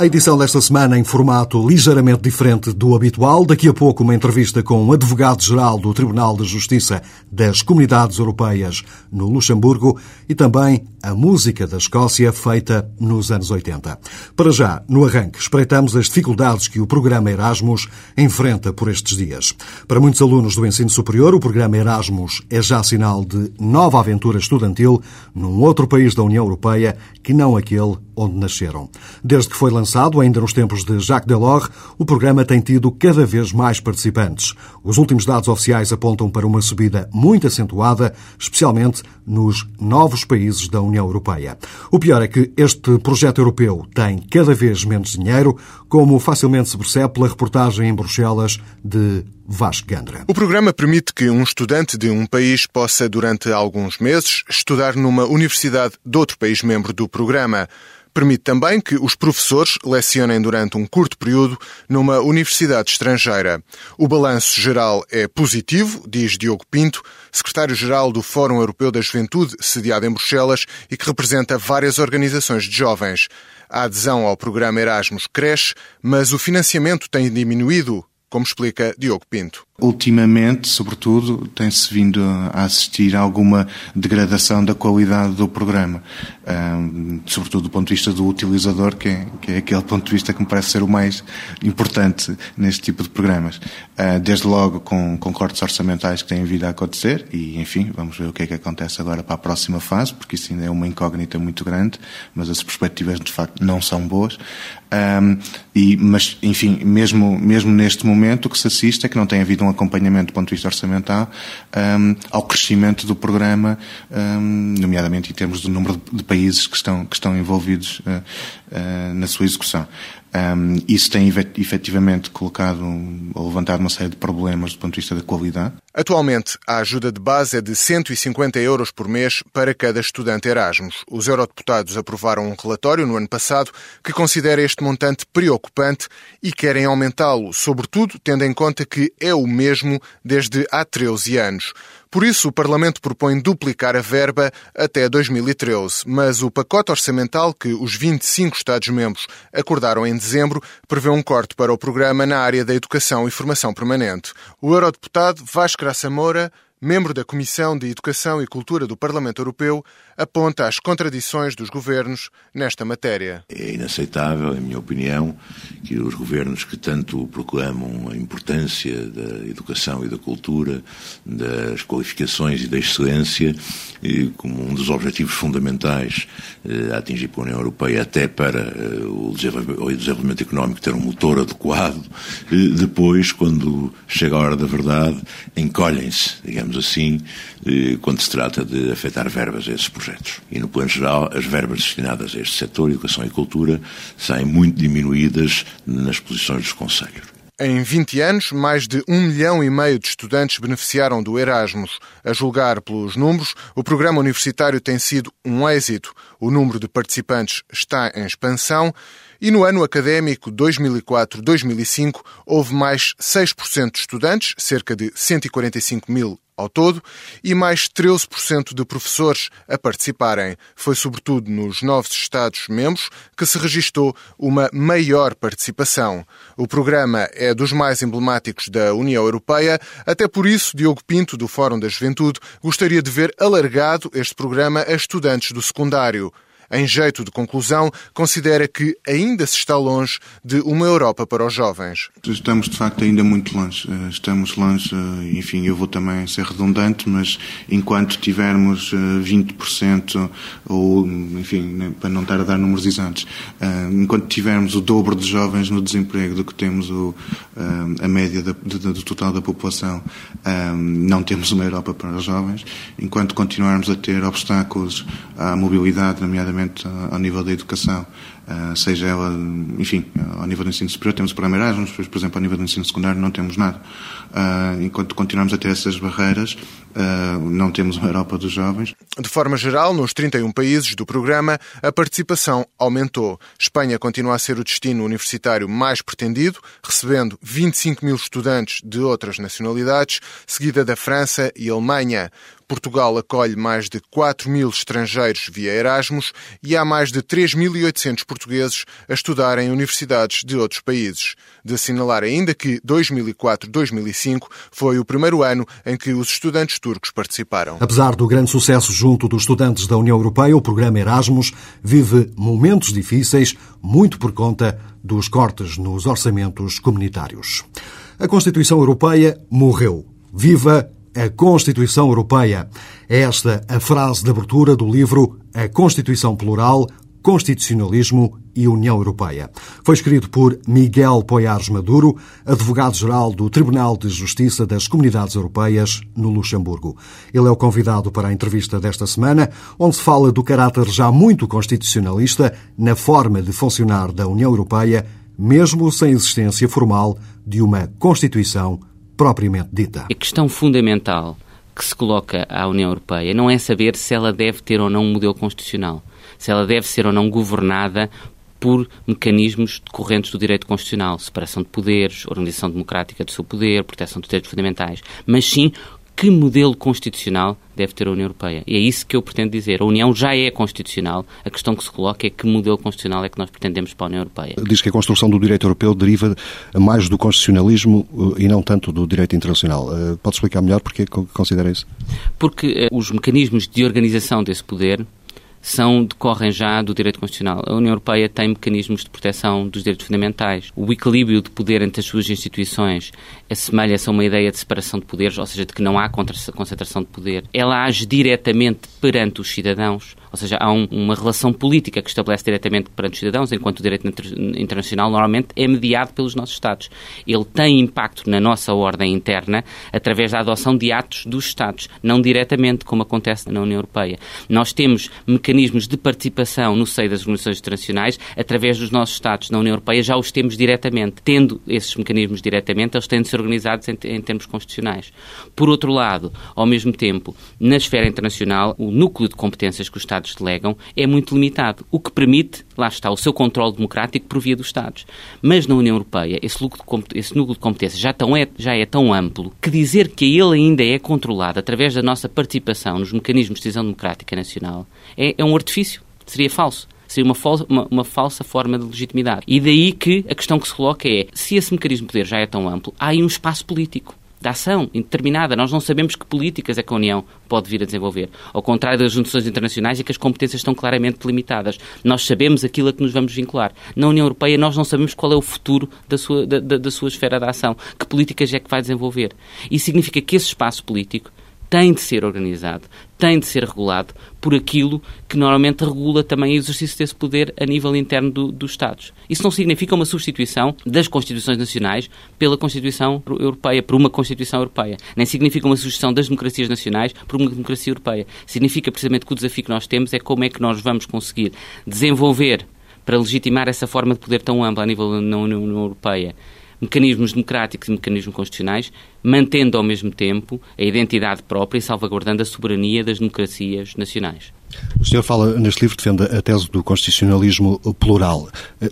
A edição desta semana em formato ligeiramente diferente do habitual. Daqui a pouco, uma entrevista com o advogado-geral do Tribunal de Justiça das Comunidades Europeias no Luxemburgo e também a música da Escócia feita nos anos 80. Para já, no arranque, espreitamos as dificuldades que o programa Erasmus enfrenta por estes dias. Para muitos alunos do ensino superior, o programa Erasmus é já sinal de nova aventura estudantil num outro país da União Europeia que não aquele onde nasceram. Desde que foi lançado, ainda nos tempos de Jacques Delors, o programa tem tido cada vez mais participantes. Os últimos dados oficiais apontam para uma subida muito acentuada, especialmente nos novos países da União Europeia. O pior é que este projeto europeu tem cada vez menos dinheiro, como facilmente se percebe pela reportagem em Bruxelas de Vasco Gandra. O programa permite que um estudante de um país possa, durante alguns meses, estudar numa universidade de outro país membro do programa. Permite também que os professores lecionem durante um curto período numa universidade estrangeira. O balanço geral é positivo, diz Diogo Pinto, secretário-geral do Fórum Europeu da Juventude, sediado em Bruxelas e que representa várias organizações de jovens. A adesão ao programa Erasmus cresce, mas o financiamento tem diminuído, como explica Diogo Pinto. Ultimamente, sobretudo, tem-se vindo a assistir a alguma degradação da qualidade do programa, um, sobretudo do ponto de vista do utilizador, que é, que é, aquele ponto de vista que me parece ser o mais importante neste tipo de programas. Uh, desde logo com, com cortes orçamentais que têm vindo a acontecer, e enfim, vamos ver o que é que acontece agora para a próxima fase, porque isso ainda é uma incógnita muito grande, mas as perspectivas de facto não são boas. Um, e, mas, enfim, mesmo, mesmo neste momento, o que se assiste é que não tem havido um um acompanhamento do ponto de vista orçamental um, ao crescimento do programa, um, nomeadamente em termos do número de países que estão, que estão envolvidos uh, uh, na sua execução. Um, isso tem efetivamente colocado ou levantado uma série de problemas do ponto de vista da qualidade. Atualmente, a ajuda de base é de 150 euros por mês para cada estudante Erasmus. Os eurodeputados aprovaram um relatório no ano passado que considera este montante preocupante e querem aumentá-lo, sobretudo tendo em conta que é o mesmo desde há 13 anos. Por isso, o Parlamento propõe duplicar a verba até 2013, mas o pacote orçamental que os 25 Estados-membros acordaram em dezembro prevê um corte para o programa na área da educação e formação permanente. O eurodeputado Vasco Graça Moura membro da Comissão de Educação e Cultura do Parlamento Europeu, aponta as contradições dos governos nesta matéria. É inaceitável, em minha opinião, que os governos que tanto proclamam a importância da educação e da cultura, das qualificações e da excelência, como um dos objetivos fundamentais eh, a atingir pela União Europeia, até para eh, o desenvolvimento económico ter um motor adequado, depois, quando chega a hora da verdade, encolhem-se, digamos digamos assim, eh, quando se trata de afetar verbas a esses projetos. E no plano geral, as verbas destinadas a este setor, educação e cultura, saem muito diminuídas nas posições dos conselhos. Em 20 anos, mais de um milhão e meio de estudantes beneficiaram do Erasmus. A julgar pelos números, o programa universitário tem sido um êxito. O número de participantes está em expansão e no ano académico 2004-2005 houve mais 6% de estudantes, cerca de 145 mil ao todo e mais 13% de professores a participarem. Foi sobretudo nos novos Estados-membros que se registou uma maior participação. O programa é dos mais emblemáticos da União Europeia, até por isso, Diogo Pinto, do Fórum da Juventude, gostaria de ver alargado este programa a estudantes do secundário. Em jeito de conclusão, considera que ainda se está longe de uma Europa para os jovens. Estamos, de facto, ainda muito longe. Eh, estamos longe, eh, enfim, eu vou também ser redundante, mas enquanto tivermos 20%, eh, ou, enfim, para não estar a dar números exatos, enquanto tivermos o dobro de jovens no desemprego do que temos o, a média do total da população, não temos uma Europa para os jovens. Enquanto continuarmos a ter obstáculos à mobilidade, nomeadamente ao nível da educação, ah, seja ela, enfim, ao nível do ensino superior temos o programa Erasmus, por exemplo, ao nível do ensino secundário não temos nada. Ah, enquanto continuamos a ter essas barreiras, ah, não temos uma Europa dos jovens. De forma geral, nos 31 países do programa, a participação aumentou. Espanha continua a ser o destino universitário mais pretendido, recebendo 25 mil estudantes de outras nacionalidades, seguida da França e Alemanha. Portugal acolhe mais de 4 mil estrangeiros via Erasmus e há mais de 3.800 portugueses a estudar em universidades de outros países. De assinalar ainda que 2004-2005 foi o primeiro ano em que os estudantes turcos participaram. Apesar do grande sucesso junto dos estudantes da União Europeia, o programa Erasmus vive momentos difíceis, muito por conta dos cortes nos orçamentos comunitários. A Constituição Europeia morreu. Viva a Constituição Europeia. É esta a frase de abertura do livro A Constituição Plural, Constitucionalismo e União Europeia. Foi escrito por Miguel Poiares Maduro, advogado-geral do Tribunal de Justiça das Comunidades Europeias, no Luxemburgo. Ele é o convidado para a entrevista desta semana, onde se fala do caráter já muito constitucionalista na forma de funcionar da União Europeia, mesmo sem existência formal de uma Constituição propriamente dita. A questão fundamental que se coloca à União Europeia não é saber se ela deve ter ou não um modelo constitucional, se ela deve ser ou não governada por mecanismos decorrentes do direito constitucional, separação de poderes, organização democrática do seu poder, proteção dos direitos fundamentais, mas sim que modelo constitucional deve ter a União Europeia. E é isso que eu pretendo dizer. A União já é constitucional. A questão que se coloca é que modelo constitucional é que nós pretendemos para a União Europeia. Diz que a construção do direito europeu deriva mais do constitucionalismo eh, e não tanto do direito internacional. Eh, pode explicar melhor porque considera isso? Porque eh, os mecanismos de organização desse poder são, decorrem já do direito constitucional. A União Europeia tem mecanismos de proteção dos direitos fundamentais. O equilíbrio de poder entre as suas instituições assemelha-se a uma ideia de separação de poderes, ou seja, de que não há concentração de poder. Ela age diretamente perante os cidadãos, ou seja, há um, uma relação política que estabelece diretamente perante os cidadãos, enquanto o direito internacional normalmente é mediado pelos nossos Estados. Ele tem impacto na nossa ordem interna através da adoção de atos dos Estados, não diretamente, como acontece na União Europeia. Nós temos mecanismos de participação no seio das organizações internacionais através dos nossos Estados. Na União Europeia já os temos diretamente. Tendo esses mecanismos diretamente, eles têm de ser organizados em, em termos constitucionais. Por outro lado, ao mesmo tempo, na esfera internacional, o núcleo de competências que os Estados Estados delegam é muito limitado, o que permite, lá está, o seu controle democrático por via dos Estados. Mas na União Europeia, esse, esse núcleo de competência já, tão é, já é tão amplo que dizer que ele ainda é controlado através da nossa participação nos mecanismos de decisão democrática nacional é, é um artifício, seria falso seria uma, uma, uma, falsa forma de legitimidade. E daí que a questão que se coloca é, se esse mecanismo de poder já é tão amplo, há aí um espaço político de ação indeterminada. Nós não sabemos que políticas é que a União pode vir a desenvolver. Ao contrário das junções internacionais, em que as competências estão claramente limitadas. Nós sabemos aquilo a que nos vamos vincular. Na União Europeia, nós não sabemos qual é o futuro da sua, da, da, da sua esfera de ação. Que políticas é que vai desenvolver. Isso significa que esse espaço político tem de ser organizado, tem de ser regulado por aquilo que normalmente regula também o exercício desse poder a nível interno do, dos Estados. Isso não significa uma substituição das Constituições Nacionais pela Constituição Europeia, por uma Constituição Europeia. Nem significa uma substituição das democracias nacionais por uma democracia europeia. Significa precisamente que o desafio que nós temos é como é que nós vamos conseguir desenvolver para legitimar essa forma de poder tão ampla a nível da União Europeia mecanismos democráticos e mecanismos constitucionais, mantendo ao mesmo tempo a identidade própria e salvaguardando a soberania das democracias nacionais. O senhor fala neste livro, defende a tese do constitucionalismo plural.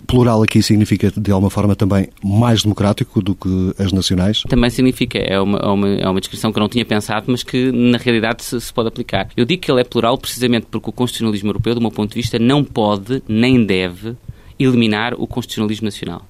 Plural aqui significa, de alguma forma, também mais democrático do que as nacionais? Também significa. É uma, é uma, é uma descrição que eu não tinha pensado, mas que na realidade se, se pode aplicar. Eu digo que ele é plural precisamente porque o constitucionalismo europeu, do meu ponto de vista, não pode nem deve eliminar o constitucionalismo nacional.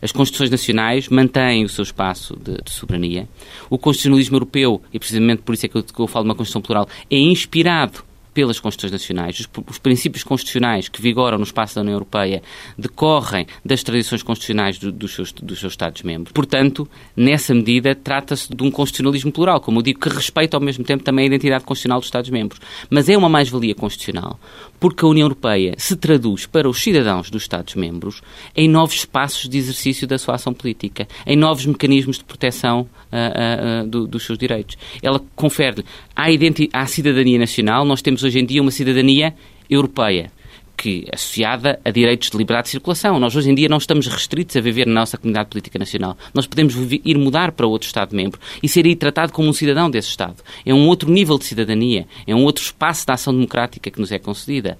As Constituições Nacionais mantêm o seu espaço de, de soberania. O constitucionalismo europeu, e precisamente por isso é que eu, que eu falo de uma Constituição plural, é inspirado pelas Constituições Nacionais. Os, os, princípios constitucionais que vigoram no espaço da União Europeia decorrem das tradições constitucionais do, dos, seus, dos seus Estados-membros. Portanto, nessa medida, trata-se de um constitucionalismo plural, como eu digo, que respeita ao mesmo tempo também a identidade constitucional dos Estados-membros. Mas é uma mais-valia constitucional, porque a União Europeia se traduz para os cidadãos dos Estados-membros em novos espaços de exercício da sua ação política, em novos mecanismos de proteção uh, uh, do, dos seus direitos. Ela confere-lhe à, à cidadania nacional, nós temos hoje em dia uma cidadania europeia que associada a direitos de liberdade de circulação. Nós hoje em dia não estamos restritos a viver na nossa comunidade política nacional. Nós podemos ir mudar para outro Estado-membro e ser aí tratado como um cidadão desse Estado. É um outro nível de cidadania, é um outro espaço de ação democrática que nos é concedida.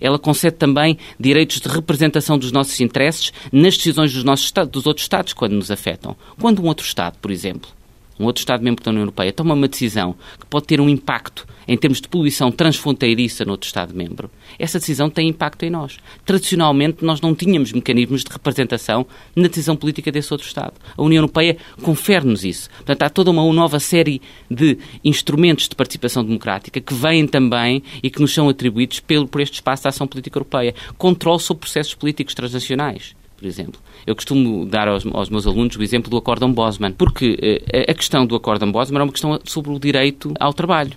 Ela concede também direitos de representação dos nossos interesses nas decisões dos, nossos, dos outros Estados quando nos afetam. Quando um outro Estado, por exemplo, um outro Estado-membro da União Europeia, toma uma decisão que pode ter um impacto em termos de poluição transfronteiriça noutro Estado-membro, essa decisão tem impacto em nós. Tradicionalmente, nós não tínhamos mecanismos de representação na decisão política desse outro Estado. A União Europeia confere-nos isso. Portanto, há toda uma nova série de instrumentos de participação democrática que vêm também e que nos são atribuídos pelo, por este espaço de ação política europeia. Controle sobre processos políticos transnacionais por exemplo. Eu costumo dar aos, aos, meus alunos o exemplo do Acórdão Bosman, porque eh, a questão do Acórdão Bosman é uma questão sobre o direito ao trabalho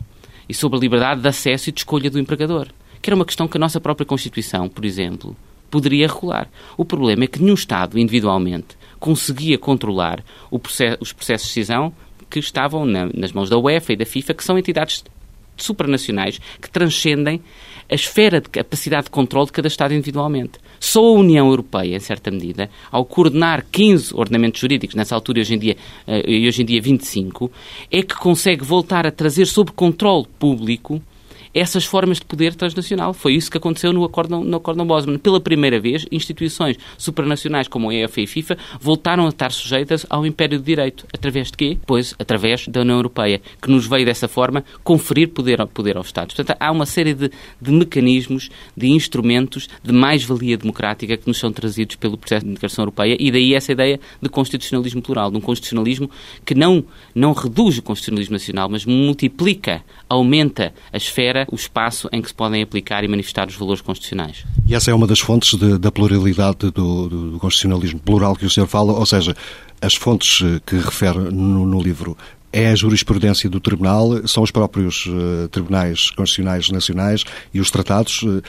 e sobre a liberdade de acesso e de escolha do empregador, que era uma questão que a nossa própria Constituição, por exemplo, poderia regular. O problema é que nenhum Estado, individualmente, conseguia controlar processo, os processos de decisão que estavam na, nas mãos da UEFA e da FIFA, que são entidades supranacionais que transcendem a esfera de capacidade de controle de cada Estado individualmente. Só a União Europeia, em certa medida, ao coordenar 15 ordenamentos jurídicos, nessa altura hoje em dia, uh, e hoje em dia 25, é que consegue voltar a trazer sob controle público essas formas de poder transnacional. Foi isso que aconteceu no Acórdão, no Acórdão Bosman. Pela primeira vez, instituições supranacionais como a EF e a FIFA voltaram a estar sujeitas ao Império de Direito. Através de quê? Pois, através da União Europeia, que nos veio dessa forma conferir poder, poder aos Estados. Portanto, há uma série de, de mecanismos, de instrumentos de mais-valia democrática que nos são trazidos pelo processo de integração europeia e daí essa ideia de constitucionalismo plural, de um constitucionalismo que não, não reduz o constitucionalismo nacional, mas multiplica, aumenta a esfera o espaço em que se podem aplicar e manifestar os valores constitucionais. E essa é uma das fontes de, da pluralidade do, do, constitucionalismo plural que o senhor fala, ou seja, as fontes eh, que refere no, no livro é a jurisprudência do Tribunal, são os próprios uh, tribunais constitucionais nacionais e os tratados. Uh,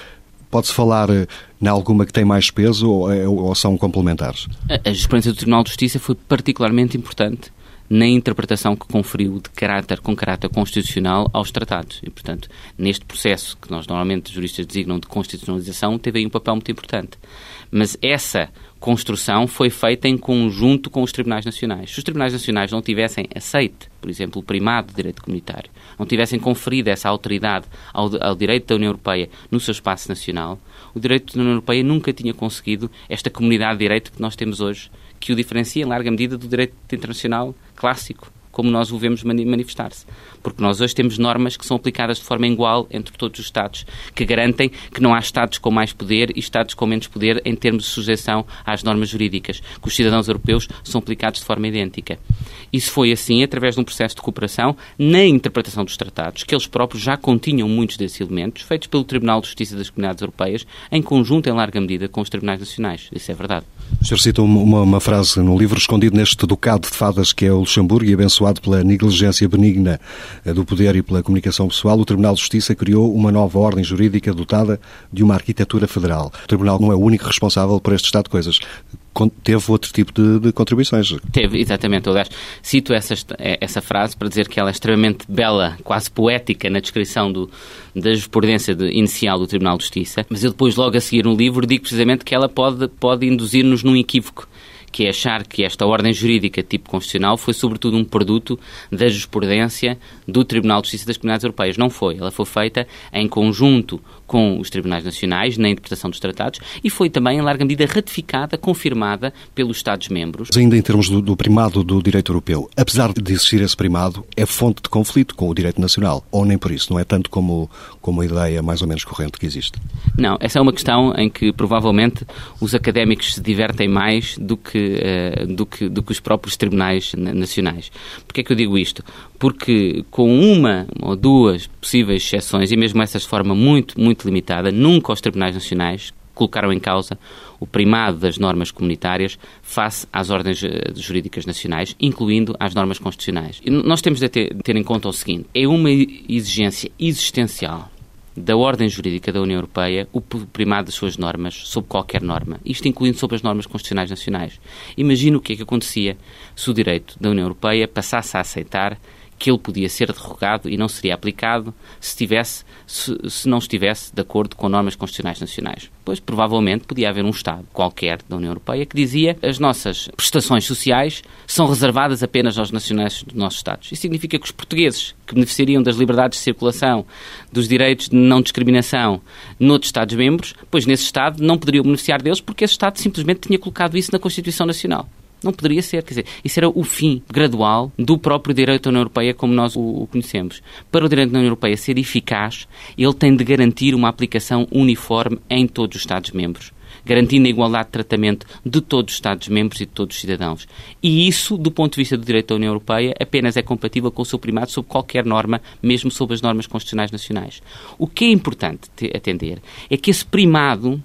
Pode-se falar uh, em alguma que tem mais peso ou, ou são complementares? A, a jurisprudência do Tribunal de Justiça foi particularmente importante na interpretação que conferiu de caráter, com caráter constitucional aos tratados. E, portanto, neste processo que nós normalmente juristas designam de constitucionalização, teve aí um papel muito importante. Mas essa construção foi feita em conjunto com os tribunais nacionais. Se os tribunais nacionais não tivessem aceite, por exemplo, o primado do direito comunitário, não tivessem conferido essa autoridade ao, ao direito da União Europeia no seu espaço nacional, o direito da União Europeia nunca tinha conseguido esta comunidade de direito que nós temos hoje, que o diferencia em larga medida do direito internacional clássico, como nós o vemos manifestar-se. Porque nós hoje temos normas que são aplicadas de forma igual entre todos os Estados, que garantem que não há Estados com mais poder e Estados com menos poder em termos de sujeição às normas jurídicas, que os cidadãos europeus são aplicados de forma idêntica. Isso foi assim através de um processo de cooperação na interpretação dos tratados, que eles próprios já continham muitos desses elementos, feitos pelo Tribunal de Justiça das Comunidades Europeias, em conjunto, em larga medida, com os tribunais nacionais. Isso é verdade. O senhor cita uma, uma, frase no livro escondido neste ducado de fadas que é o Luxemburgo e abençoado pela negligência benigna eh, do poder e pela comunicação pessoal, o Tribunal de Justiça criou uma nova ordem jurídica dotada de uma arquitetura federal. O Tribunal não é o único responsável por este estado de coisas teve outro tipo de, de, contribuições. Teve, exatamente. Aliás, cito essa, essa frase para dizer que ela é extremamente bela, quase poética, na descrição do, da jurisprudência de, inicial do Tribunal de Justiça, mas eu depois, logo a seguir no livro, digo precisamente que ela pode, pode induzir-nos num equívoco que é achar que esta ordem jurídica tipo constitucional foi sobretudo um produto da jurisprudência do Tribunal de Justiça das Comunidades Europeias. Não foi. Ela foi feita em conjunto com os tribunais nacionais na interpretação dos tratados e foi também, em larga medida, ratificada, confirmada pelos Estados-membros. Ainda em termos do, do, primado do direito europeu, apesar de existir esse primado, é fonte de conflito com o direito nacional, ou nem por isso, não é tanto como, como a ideia mais ou menos corrente que existe? Não, essa é uma questão em que provavelmente os académicos se divertem mais do que, uh, do que, do que os próprios tribunais nacionais. Porquê é que eu digo isto? Porque com uma ou duas possíveis exceções, e mesmo essas de forma muito, muito muito limitada. Nunca os tribunais nacionais colocaram em causa o primado das normas comunitárias face às ordens eh, jurídicas nacionais, incluindo as normas constitucionais. E nós temos de ter, ter em conta o seguinte: é uma exigência existencial da ordem jurídica da União Europeia o primado das suas normas sobre qualquer norma, isto incluindo sobre as normas constitucionais nacionais. Imagina o que é que acontecia se o direito da União Europeia passasse a aceitar que ele podia ser derrogado e não seria aplicado se, tivesse, se, se, não estivesse de acordo com normas constitucionais nacionais. Pois provavelmente podia haver um Estado qualquer da União Europeia que dizia as nossas prestações sociais são reservadas apenas aos nacionais dos nossos Estados. Isso significa que os portugueses que beneficiariam das liberdades de circulação, dos direitos de não discriminação noutros Estados-membros, pois nesse Estado não poderiam beneficiar deles porque esse Estado simplesmente tinha colocado isso na Constituição Nacional. Não poderia ser, quer dizer, isso era o fim gradual do próprio direito da União Europeia como nós o conhecemos. Para o direito da União Europeia ser eficaz, ele tem de garantir uma aplicação uniforme em todos os Estados-membros garantindo a igualdade de tratamento de todos os Estados-membros e de todos os cidadãos. E isso, do ponto de vista do direito da União Europeia, apenas é compatível com o seu primado sobre qualquer norma, mesmo sobre as normas constitucionais nacionais. O que é importante atender é que esse primado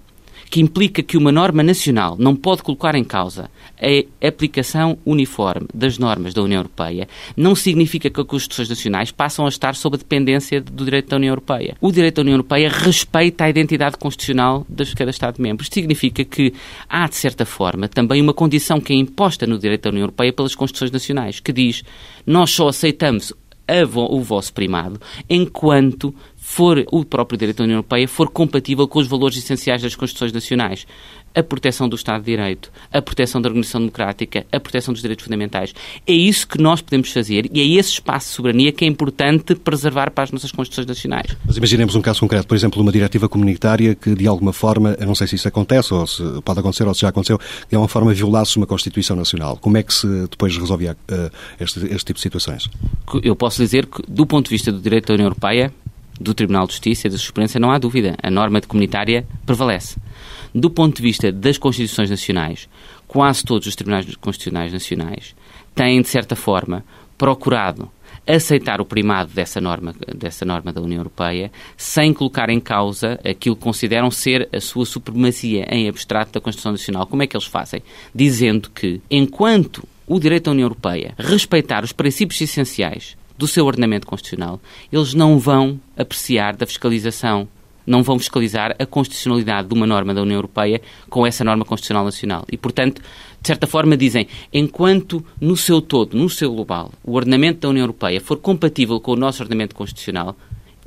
que implica que uma norma nacional não pode colocar em causa a aplicação uniforme das normas da União Europeia, não significa que as Constituições Nacionais passam a estar sob a dependência do direito da União Europeia. O direito da União Europeia respeita a identidade constitucional de cada Estado-membro. Isto significa que há, de certa forma, também uma condição que é imposta no direito da União Europeia pelas Constituições Nacionais, que diz nós só aceitamos o vosso primado enquanto for o próprio direito da União Europeia for compatível com os valores essenciais das Constituições Nacionais. A proteção do Estado de Direito, a proteção da organização democrática, a proteção dos direitos fundamentais. É isso que nós podemos fazer e é esse espaço de soberania que é importante preservar para as nossas Constituições Nacionais. Mas imaginemos um caso concreto, por exemplo, uma diretiva comunitária que, de alguma forma, eu não sei se isso acontece ou se pode acontecer ou se já aconteceu, de alguma forma violasse uma Constituição Nacional. Como é que se depois resolvia uh, este, este tipo de situações? Eu posso dizer que, do ponto de vista do direito da União Europeia, do Tribunal de Justiça e da Jurisprudência, não há dúvida. A norma comunitária prevalece. Do ponto de vista das Constituições Nacionais, quase todos os Tribunais Constitucionais Nacionais têm, de certa forma, procurado aceitar o primado dessa norma, dessa norma da União Europeia sem colocar em causa aquilo que consideram ser a sua supremacia em abstrato da Constituição Nacional. Como é que eles fazem? Dizendo que, enquanto o direito da União Europeia respeitar os princípios essenciais do seu ordenamento constitucional, eles não vão apreciar da fiscalização, não vão fiscalizar a constitucionalidade de uma norma da União Europeia com essa norma constitucional nacional. E, portanto, de certa forma dizem, enquanto no seu todo, no seu global, o ordenamento da União Europeia for compatível com o nosso ordenamento constitucional,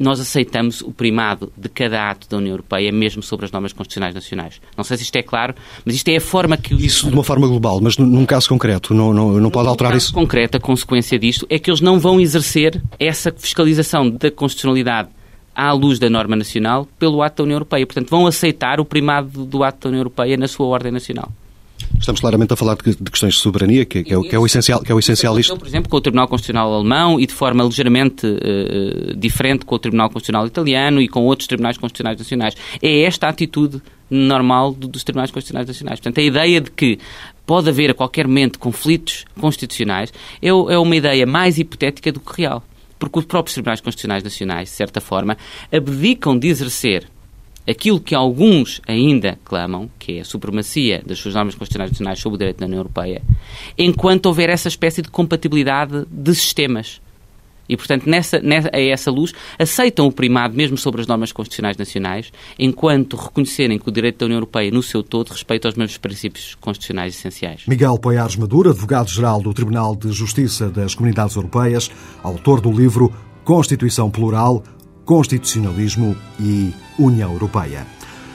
nós aceitamos o primado de cada ato da União Europeia, mesmo sobre as normas constitucionais nacionais. Não sei se isto é claro, mas isto é a forma que... Isso de uma forma global, mas num caso concreto, não, não, não pode alterar isso? Num caso concreto, a consequência disto é que eles não vão exercer essa fiscalização da constitucionalidade à luz da norma nacional pelo ato da União Europeia. Portanto, vão aceitar o primado do ato da União Europeia na sua ordem nacional. Estamos claramente a falar de, questões de soberania, que, que, é, que é, o essencial, que é o essencial isto. Por exemplo, com o Tribunal Constitucional Alemão e de forma ligeiramente uh, diferente com o Tribunal Constitucional Italiano e com outros Tribunais Constitucionais Nacionais. É esta a atitude normal dos Tribunais Constitucionais Nacionais. Portanto, a ideia de que pode haver a qualquer momento conflitos constitucionais é, é uma ideia mais hipotética do que real. Porque os próprios Tribunais Constitucionais Nacionais, de certa forma, abdicam de exercer aquilo que alguns ainda clamam, que é a supremacia das suas normas constitucionais nacionais sobre o direito da União Europeia, enquanto houver essa espécie de compatibilidade de sistemas. E, portanto, nessa, nessa, a essa luz, aceitam o primado mesmo sobre as normas constitucionais nacionais, enquanto reconhecerem que o direito da União Europeia, no seu todo, respeita os mesmos princípios constitucionais essenciais. Miguel Poiares Maduro, advogado-geral do Tribunal de Justiça das Comunidades Europeias, autor do livro Constituição Plural, Constitucionalismo e União Europeia.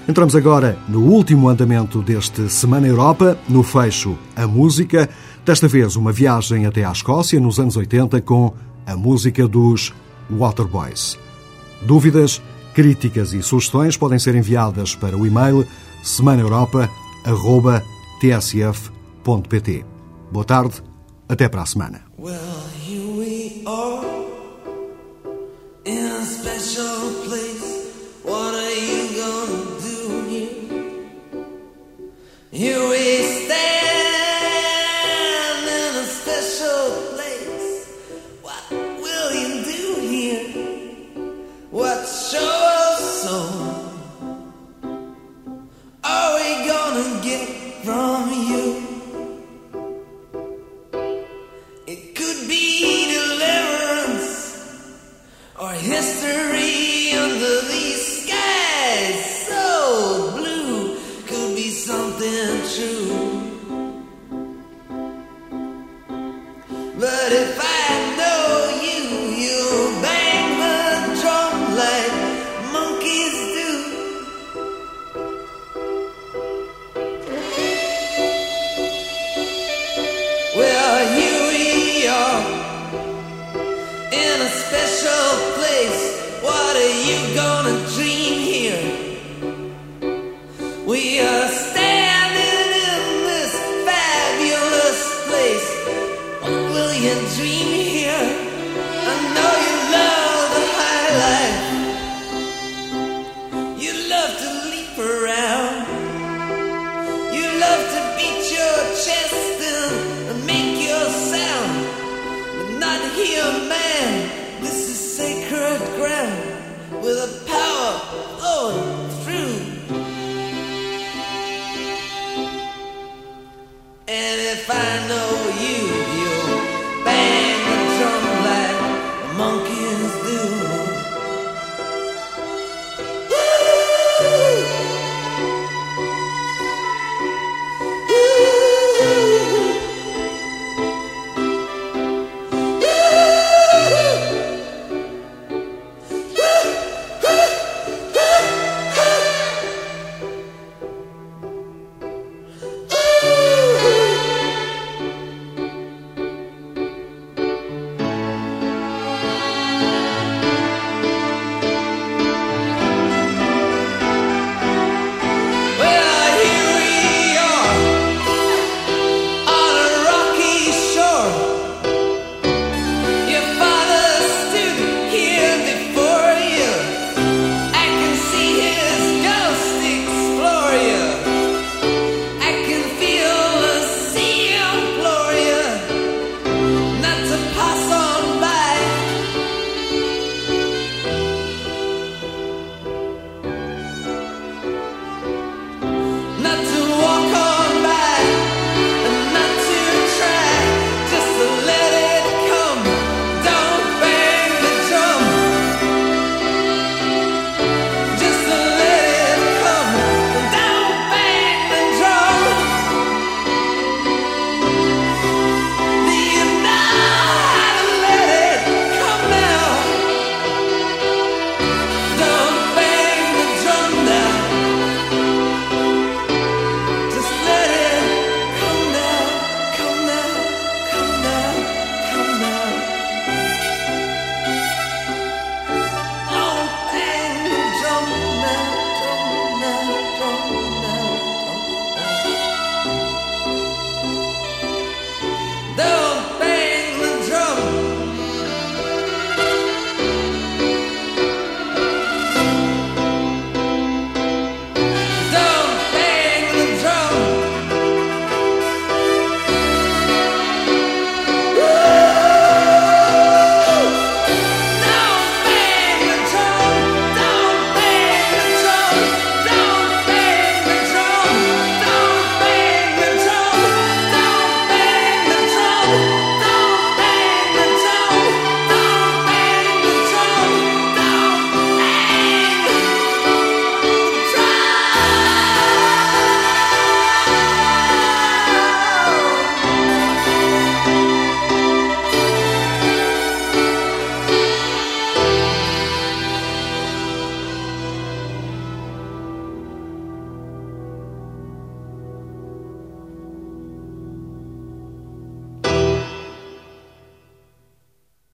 Entramos agora no último andamento deste Semana Europa, no fecho A Música, desta vez uma viagem até à Escócia nos anos 80 com a música dos Waterboys. Dúvidas, críticas e sugestões podem ser enviadas para o e-mail semanaeuropa.tsf.pt. Boa tarde, até para a semana. Well, You if I know